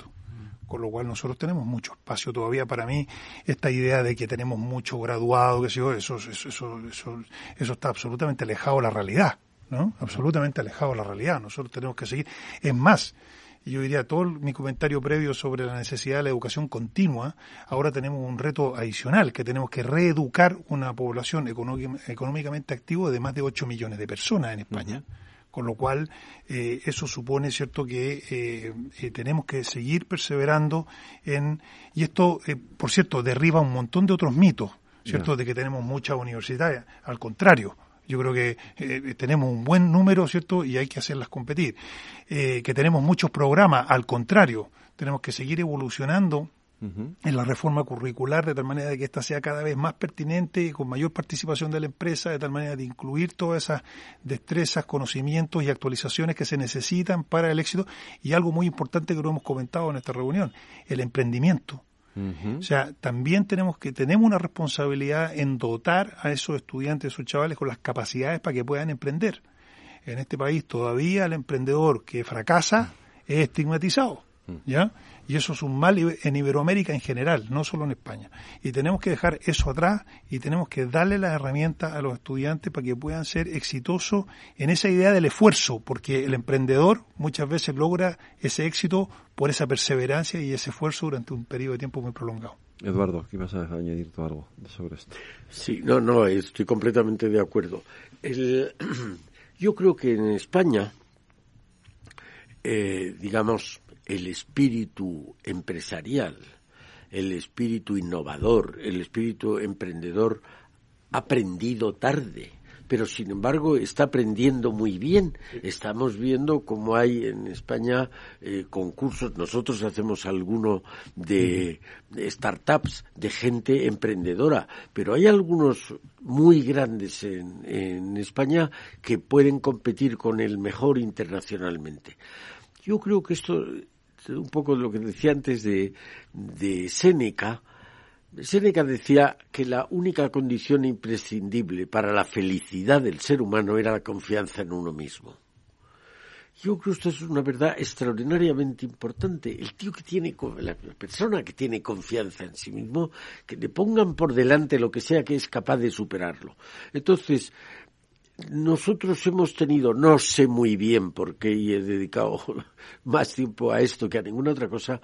con lo cual nosotros tenemos mucho espacio todavía. Para mí esta idea de que tenemos mucho graduado que eso eso, eso eso eso está absolutamente alejado de la realidad no absolutamente alejado de la realidad. Nosotros tenemos que seguir. Es más yo diría todo mi comentario previo sobre la necesidad de la educación continua ahora tenemos un reto adicional que tenemos que reeducar una población económicamente activa de más de 8 millones de personas en España. Con lo cual eh, eso supone cierto que eh, eh, tenemos que seguir perseverando en y esto por cierto derriba un montón de otros mitos cierto de que tenemos muchas universidades. Al contrario yo creo que tenemos un buen número, ¿cierto? Y hay que hacerlas competir. que tenemos muchos programas, al contrario, tenemos que seguir evolucionando en la reforma curricular, de tal manera de que ésta sea cada vez más pertinente y con mayor participación de la empresa, de tal manera de incluir todas esas destrezas, conocimientos y actualizaciones que se necesitan para el éxito. Y algo muy importante que lo hemos comentado en esta reunión, el emprendimiento. O sea, también tenemos que tenemos una responsabilidad en dotar a esos estudiantes, a esos chavales con las capacidades para que puedan emprender. En este país todavía el emprendedor que fracasa es estigmatizado, ¿ya? Y eso es un mal en Iberoamérica en general, no solo en España. Y tenemos que dejar eso atrás y tenemos que darle las herramientas a los estudiantes para que puedan ser exitosos en esa idea del esfuerzo, porque el emprendedor muchas veces logra ese éxito por esa perseverancia y ese esfuerzo durante un periodo de tiempo muy prolongado. Eduardo, aquí vas a añadir tú algo sobre esto. Sí, no, no, estoy completamente de acuerdo. <clears throat> yo creo que en España, eh, digamos, el espíritu empresarial, el espíritu innovador, el espíritu emprendedor aprendido tarde, pero sin embargo está aprendiendo muy bien. Estamos viendo cómo hay en España eh, concursos, nosotros hacemos alguno de, startups, de gente emprendedora, pero hay algunos muy grandes en, en España que pueden competir con el mejor internacionalmente. Yo creo que esto un poco de lo que decía antes de, de Séneca. Séneca decía que la única condición imprescindible para la felicidad del ser humano era la confianza en uno mismo. Yo creo que esto es una verdad extraordinariamente importante. El tío que tiene, la persona que tiene confianza en sí mismo, que le pongan por delante lo que sea que es capaz de superarlo. Entonces, nosotros hemos tenido, no sé muy bien por qué, y he dedicado <laughs> más tiempo a esto que a ninguna otra cosa,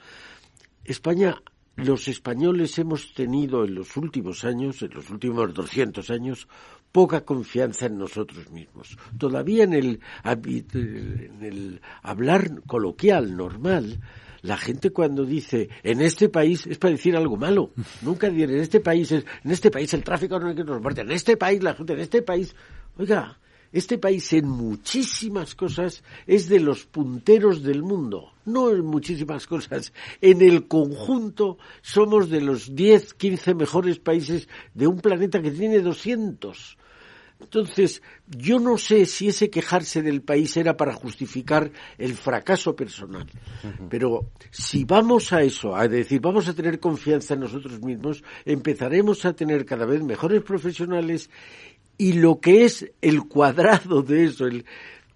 España, los españoles hemos tenido en los últimos años, en los últimos 200 años, poca confianza en nosotros mismos. Todavía en el, en el hablar coloquial, normal, la gente cuando dice en este país es para decir algo malo. <laughs> Nunca diré en este país es, en este país el tráfico no es que nos muerte, en este país la gente, en este país Oiga, este país en muchísimas cosas es de los punteros del mundo, no en muchísimas cosas. En el conjunto somos de los 10, 15 mejores países de un planeta que tiene 200. Entonces, yo no sé si ese quejarse del país era para justificar el fracaso personal, pero si vamos a eso, a decir, vamos a tener confianza en nosotros mismos, empezaremos a tener cada vez mejores profesionales y lo que es el cuadrado de eso, el,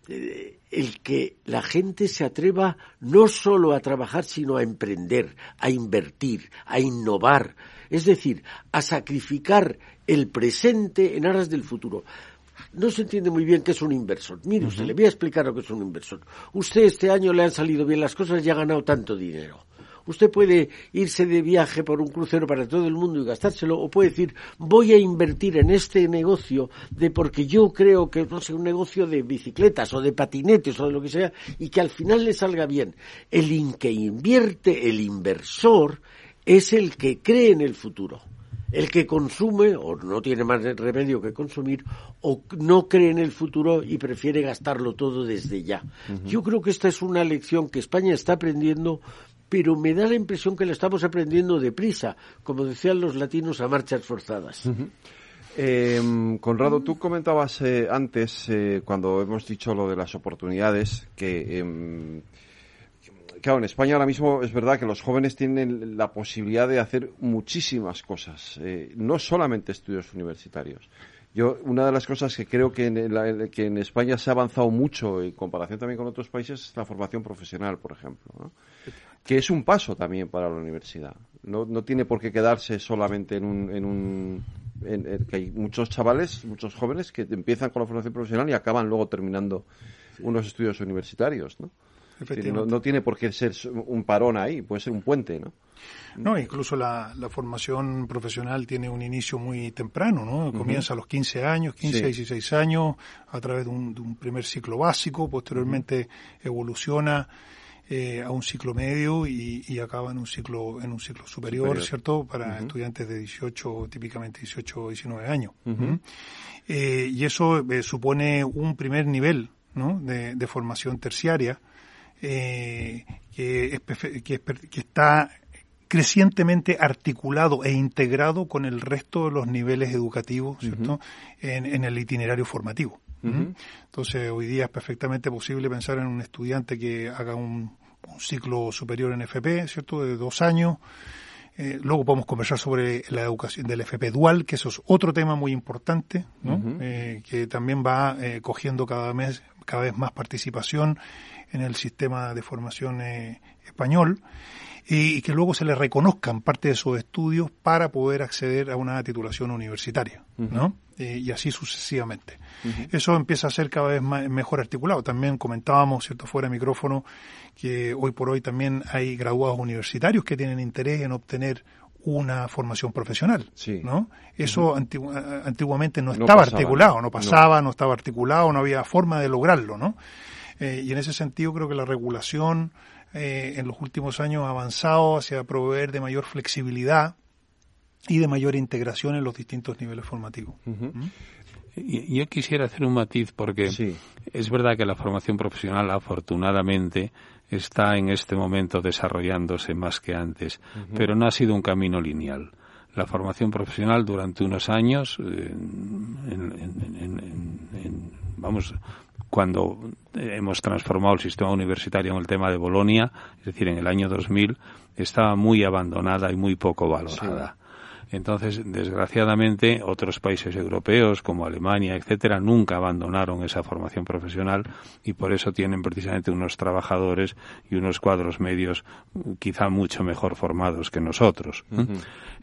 eh, el que la gente se atreva no solo a trabajar, sino a emprender, a invertir, a innovar, es decir, a sacrificar el presente en aras del futuro. No se entiende muy bien qué es un inversor. Mire, usted le voy a explicar lo que es un inversor. Usted este año le han salido bien las cosas y ha ganado tanto dinero. Usted puede irse de viaje por un crucero para todo el mundo y gastárselo, o puede decir, voy a invertir en este negocio de porque yo creo que no sé, un negocio de bicicletas o de patinetes o de lo que sea, y que al final le salga bien. El que invierte, el inversor, es el que cree en el futuro. El que consume, o no tiene más remedio que consumir, o no cree en el futuro y prefiere gastarlo todo desde ya. Yo creo que esta es una lección que España está aprendiendo pero me da la impresión que lo estamos aprendiendo deprisa, como decían los latinos a marchas forzadas. Eh, Conrado, tú comentabas eh, antes, eh, cuando hemos dicho lo de las oportunidades, que, em, en España ahora mismo es verdad que los jóvenes tienen la posibilidad de hacer muchísimas cosas, eh, no solamente estudios universitarios. Yo, una de las cosas que creo que en, la- que en España se ha avanzado mucho en comparación también con otros países es la formación profesional, por ejemplo, ¿no? que es un paso también para la universidad. No, no tiene por qué quedarse solamente en un... En un en- en- que hay muchos chavales, muchos jóvenes que empiezan con la formación profesional y acaban luego terminando unos estudios universitarios, ¿no? No, no tiene por qué ser un parón ahí, puede ser un puente, ¿no? No, incluso la, la formación profesional tiene un inicio muy temprano, ¿no? Comienza a los 15 años, 15 Sí. a 16 años, a través de un, de un primer ciclo básico, posteriormente evoluciona eh, a un ciclo medio y, y acaba en un ciclo en un ciclo superior, Superior. ¿cierto? Para estudiantes de 18, típicamente 18 o 19 años. Eh, y eso eh, supone un primer nivel, ¿no? De, de formación terciaria eh, que, es que, que está crecientemente articulado e integrado con el resto de los niveles educativos, ¿cierto? en, en el itinerario formativo. Entonces, hoy día es perfectamente posible pensar en un estudiante que haga un, un ciclo superior en FP, ¿cierto? De dos años. Eh, luego podemos conversar sobre la educación del FP dual, que eso es otro tema muy importante, ¿no? Eh, que también va eh, cogiendo cada vez, cada vez más participación en el sistema de formación eh, español y, y que luego se le reconozcan parte de sus estudios para poder acceder a una titulación universitaria, ¿no? Eh, y así sucesivamente. Eso empieza a ser cada vez más, mejor articulado. También comentábamos, ¿cierto?, fuera de micrófono, que hoy por hoy también hay graduados universitarios que tienen interés en obtener una formación profesional, Sí. ¿no? Eso antigu- a- antiguamente no No estaba pasaba, articulado, ¿no? no pasaba, no. estaba articulado, no había forma de lograrlo, ¿no? Eh, y en ese sentido creo que la regulación eh, en los últimos años ha avanzado hacia proveer de mayor flexibilidad y de mayor integración en los distintos niveles formativos. Y- Yo quisiera hacer un matiz porque Sí. es verdad que la formación profesional afortunadamente está en este momento desarrollándose más que antes, pero no ha sido un camino lineal. La formación profesional durante unos años, eh, en- en- en- en- en- vamos, cuando hemos transformado el sistema universitario en el tema de Bolonia, es decir, en el año 2000, estaba muy abandonada y muy poco valorada. Entonces, desgraciadamente, otros países europeos como Alemania, etcétera, nunca abandonaron esa formación profesional y por eso tienen precisamente unos trabajadores y unos cuadros medios mm, quizá mucho mejor formados que nosotros.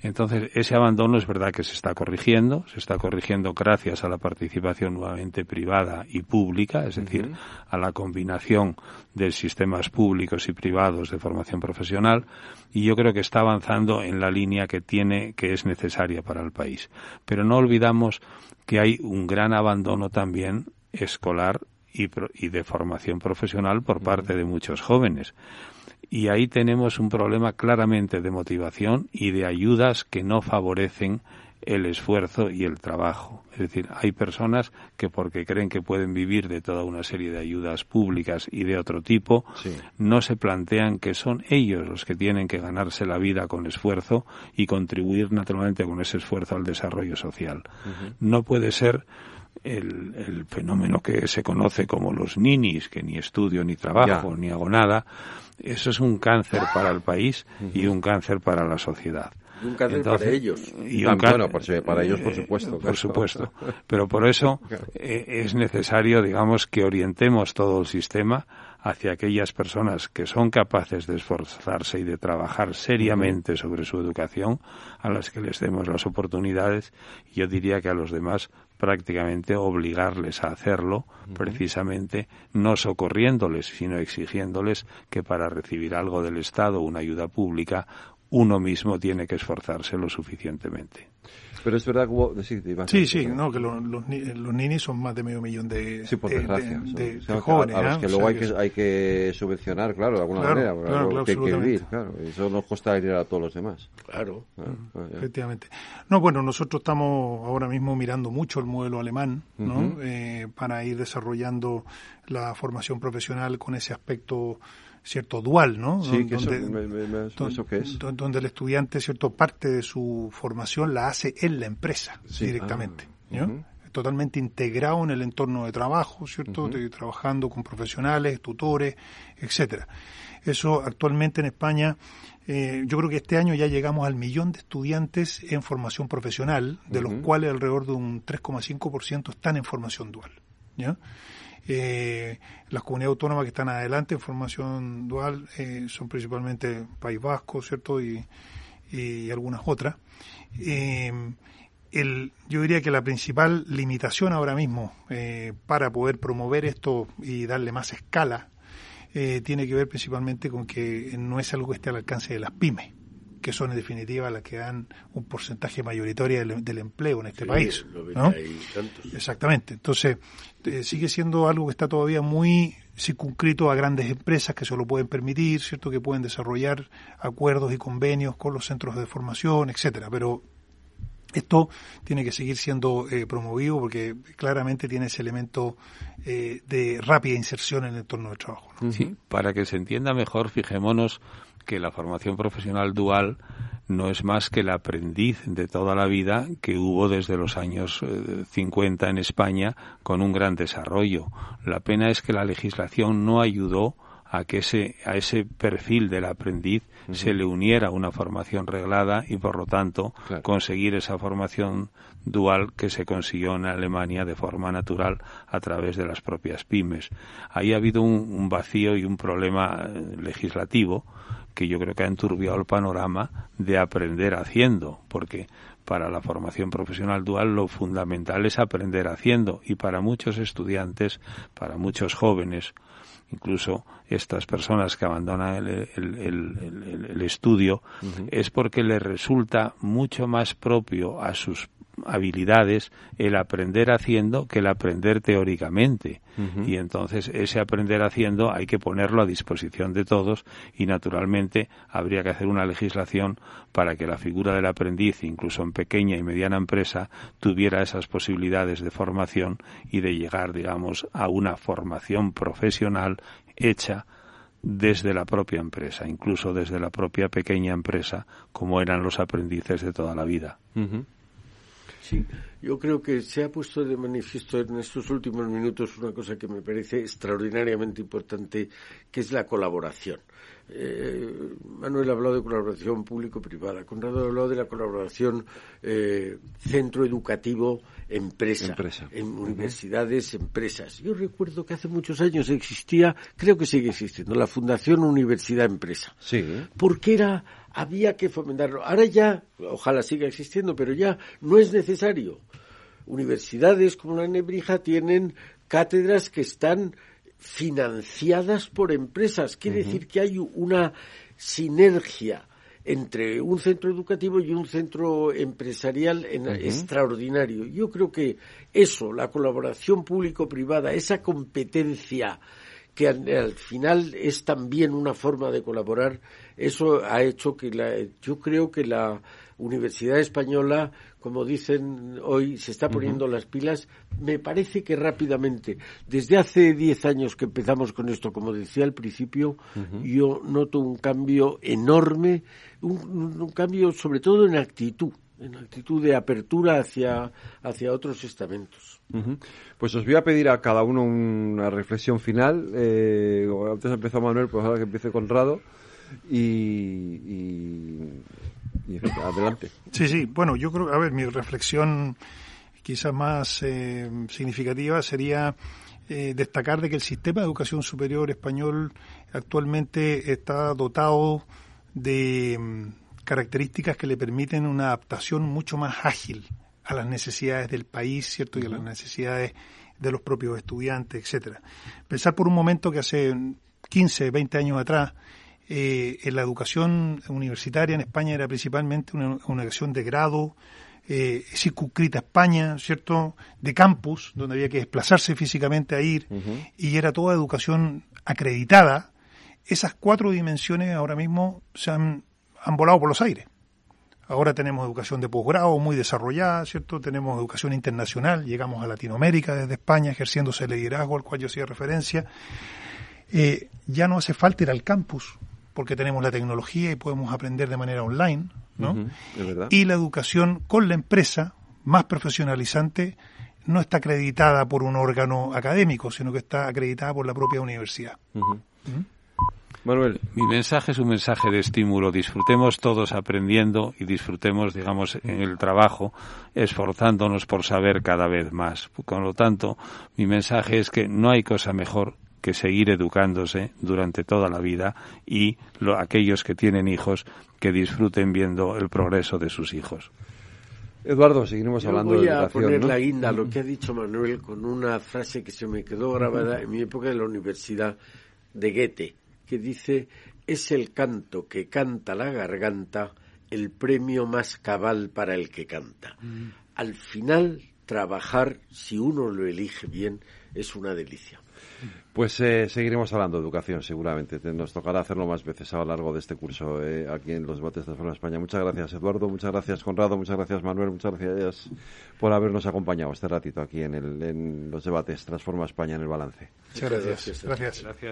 Entonces, ese abandono es verdad que se está corrigiendo, se está corrigiendo gracias a la participación nuevamente privada y pública, es decir, a la combinación de sistemas públicos y privados de formación profesional y yo creo que está avanzando en la línea que tiene que es necesaria para el país. Pero no olvidamos que hay un gran abandono también escolar y, y de formación profesional por parte de muchos jóvenes. Y ahí tenemos un problema claramente de motivación y de ayudas que no favorecen el esfuerzo y el trabajo. Es decir, hay personas que porque creen que pueden vivir de toda una serie de ayudas públicas y de otro tipo, Sí. no se plantean que son ellos los que tienen que ganarse la vida con esfuerzo y contribuir naturalmente con ese esfuerzo al desarrollo social. No puede ser el, el fenómeno que se conoce como los ninis, que ni estudio ni trabajo Ya. ni hago nada. Eso es un cáncer para el país y un cáncer para la sociedad. Un cáncer para ellos. y Ah, un bueno, por si- para ellos, por supuesto, Por supuesto. Pero por eso eh, es necesario, digamos, que orientemos todo el sistema hacia aquellas personas que son capaces de esforzarse y de trabajar seriamente sobre su educación, a las que les demos las oportunidades, y yo diría que a los demás prácticamente obligarles a hacerlo, precisamente no socorriéndoles, sino exigiéndoles que para recibir algo del Estado, una ayuda pública, uno mismo tiene que esforzarse lo suficientemente. Pero es verdad que hubo... Sí, Sí, sí, no, que lo- los, ni- los ninis son más de medio millón de, Sí, por de- desgracia. de- son- de- o sea, de jóvenes. a los ¿eh? que O luego sea hay que, hay que subvencionar, claro, de alguna Claro, manera. porque claro, claro, que hay que vivir, claro. Eso nos cuesta dinero a todos los demás. Claro. Claro, ya. Efectivamente. No, bueno, nosotros estamos ahora mismo mirando mucho el modelo alemán, ¿no? Eh, para ir desarrollando la formación profesional con ese aspecto cierto dual, ¿no? Sí, donde, eso, qué es? donde el estudiante, cierto, parte de su formación la hace en la empresa directamente, ah, Totalmente integrado en el entorno de trabajo, ¿cierto? trabajando con profesionales, tutores, etcétera. Eso actualmente en España, eh, yo creo que este año ya llegamos al millón de estudiantes en formación profesional, de los cuales alrededor de un 3,5% están en formación dual. ¿ya? Eh, las comunidades autónomas que están adelante en formación dual eh, son principalmente País Vasco, ¿cierto? Y, algunas otras. Eh, el, yo diría que la principal limitación ahora mismo eh, para poder promover esto y darle más escala tiene que ver principalmente con que no es algo que esté al alcance de las pymes que son en definitiva las que dan un porcentaje mayoritario del, empleo en este país. Exactamente. Entonces, eh, sigue siendo algo que está todavía muy circunscrito a grandes empresas que se lo pueden permitir, ¿cierto? Que pueden desarrollar acuerdos y convenios con los centros de formación, etcétera. Pero esto tiene que seguir siendo eh, promovido porque claramente tiene ese elemento eh, de rápida inserción en el entorno de trabajo. Sí, para que se entienda mejor, fijémonos que la formación profesional dual no es más que el aprendiz de toda la vida que hubo desde los años 50 eh, en España con un gran desarrollo. La pena es que la legislación no ayudó a que ese, a ese perfil del aprendiz se le uniera una formación reglada y por lo tanto conseguir esa formación dual que se consiguió en Alemania de forma natural a través de las propias pymes. Ahí ha habido un vacío y un problema eh, legislativo que yo creo que ha enturbiado el panorama de aprender haciendo, porque para la formación profesional dual lo fundamental es aprender haciendo y para muchos estudiantes, para muchos jóvenes, incluso estas personas que abandonan el, estudio, es porque les resulta mucho más propio a sus habilidades el aprender haciendo que el aprender teóricamente. Y entonces ese aprender haciendo hay que ponerlo a disposición de todos y naturalmente habría que hacer una legislación para que la figura del aprendiz, incluso en pequeña y mediana empresa, tuviera esas posibilidades de formación y de llegar, digamos, a una formación profesional hecha desde la propia empresa, incluso desde la propia pequeña empresa, como eran los aprendices de toda la vida. Sí, yo creo que se ha puesto de manifiesto en estos últimos minutos una cosa que me parece extraordinariamente importante, que es la colaboración. Eh, Manuel ha hablado de colaboración público-privada, Conrado ha hablado de la colaboración eh, centro educativo empresa, en universidades, empresas. Yo recuerdo que hace muchos años existía, creo que sigue existiendo, la Fundación Universidad Empresa. Sí. Porque era había que fomentarlo. Ahora ya, ojalá siga existiendo, pero ya no es necesario. Universidades como la Nebrija tienen cátedras que están financiadas por empresas. Quiere decir que hay una sinergia entre un centro educativo y un centro empresarial extraordinario. Yo creo que eso, la colaboración público-privada, esa competencia que al, final es también una forma de colaborar, eso ha hecho que la, yo creo que la Universidad Española, como dicen hoy, se está poniendo las pilas, me parece que rápidamente. Desde hace diez años que empezamos con esto, como decía al principio, yo noto un cambio enorme, un cambio sobre todo en actitud en actitud de apertura hacia, hacia otros estamentos. Pues os voy a pedir a cada uno una reflexión final. Eh, antes empezó Manuel, pues ahora que empiece Conrado. Y, y, adelante. Sí, sí. Bueno, yo creo, a ver, mi reflexión quizás más eh, significativa sería eh, destacar de que el sistema de educación superior español actualmente está dotado de características que le permiten una adaptación mucho más ágil a las necesidades del país, ¿cierto? Y a las necesidades de los propios estudiantes, etcétera. Pensar por un momento que hace 15, 20 años atrás, eh, en la educación universitaria en España era principalmente una, educación de grado, eh, circunscrita a España, ¿cierto? De campus, donde había que desplazarse físicamente a ir, y era toda educación acreditada. Esas cuatro dimensiones ahora mismo se han han volado por los aires. Ahora tenemos educación de posgrado muy desarrollada, ¿cierto? Tenemos educación internacional, llegamos a Latinoamérica desde España ejerciéndose el liderazgo al cual yo hacía referencia. Eh, ya no hace falta ir al campus, porque tenemos la tecnología y podemos aprender de manera online, ¿no? Y la educación con la empresa, más profesionalizante, no está acreditada por un órgano académico, sino que está acreditada por la propia universidad. Manuel. Mi mensaje es un mensaje de estímulo. Disfrutemos todos aprendiendo y disfrutemos, digamos, en el trabajo, esforzándonos por saber cada vez más. Con lo tanto, mi mensaje es que no hay cosa mejor que seguir educándose durante toda la vida y aquellos que tienen hijos que disfruten viendo el progreso de sus hijos. Eduardo, seguiremos hablando voy de a poner la guinda a lo que ha dicho Manuel con una frase que se me quedó grabada en mi época de la universidad de Goethe que dice es el canto que canta la garganta el premio más cabal para el que canta. Mm. Al final, trabajar, si uno lo elige bien, es una delicia. Pues eh, seguiremos hablando de educación, seguramente. Nos tocará hacerlo más veces a lo largo de este curso eh, aquí en los debates de Forma España. Muchas gracias, Eduardo. Muchas gracias, Conrado. Muchas gracias, Manuel. Muchas gracias por habernos acompañado este ratito aquí en, el, en los debates Transforma España en el balance. Muchas gracias. gracias. gracias.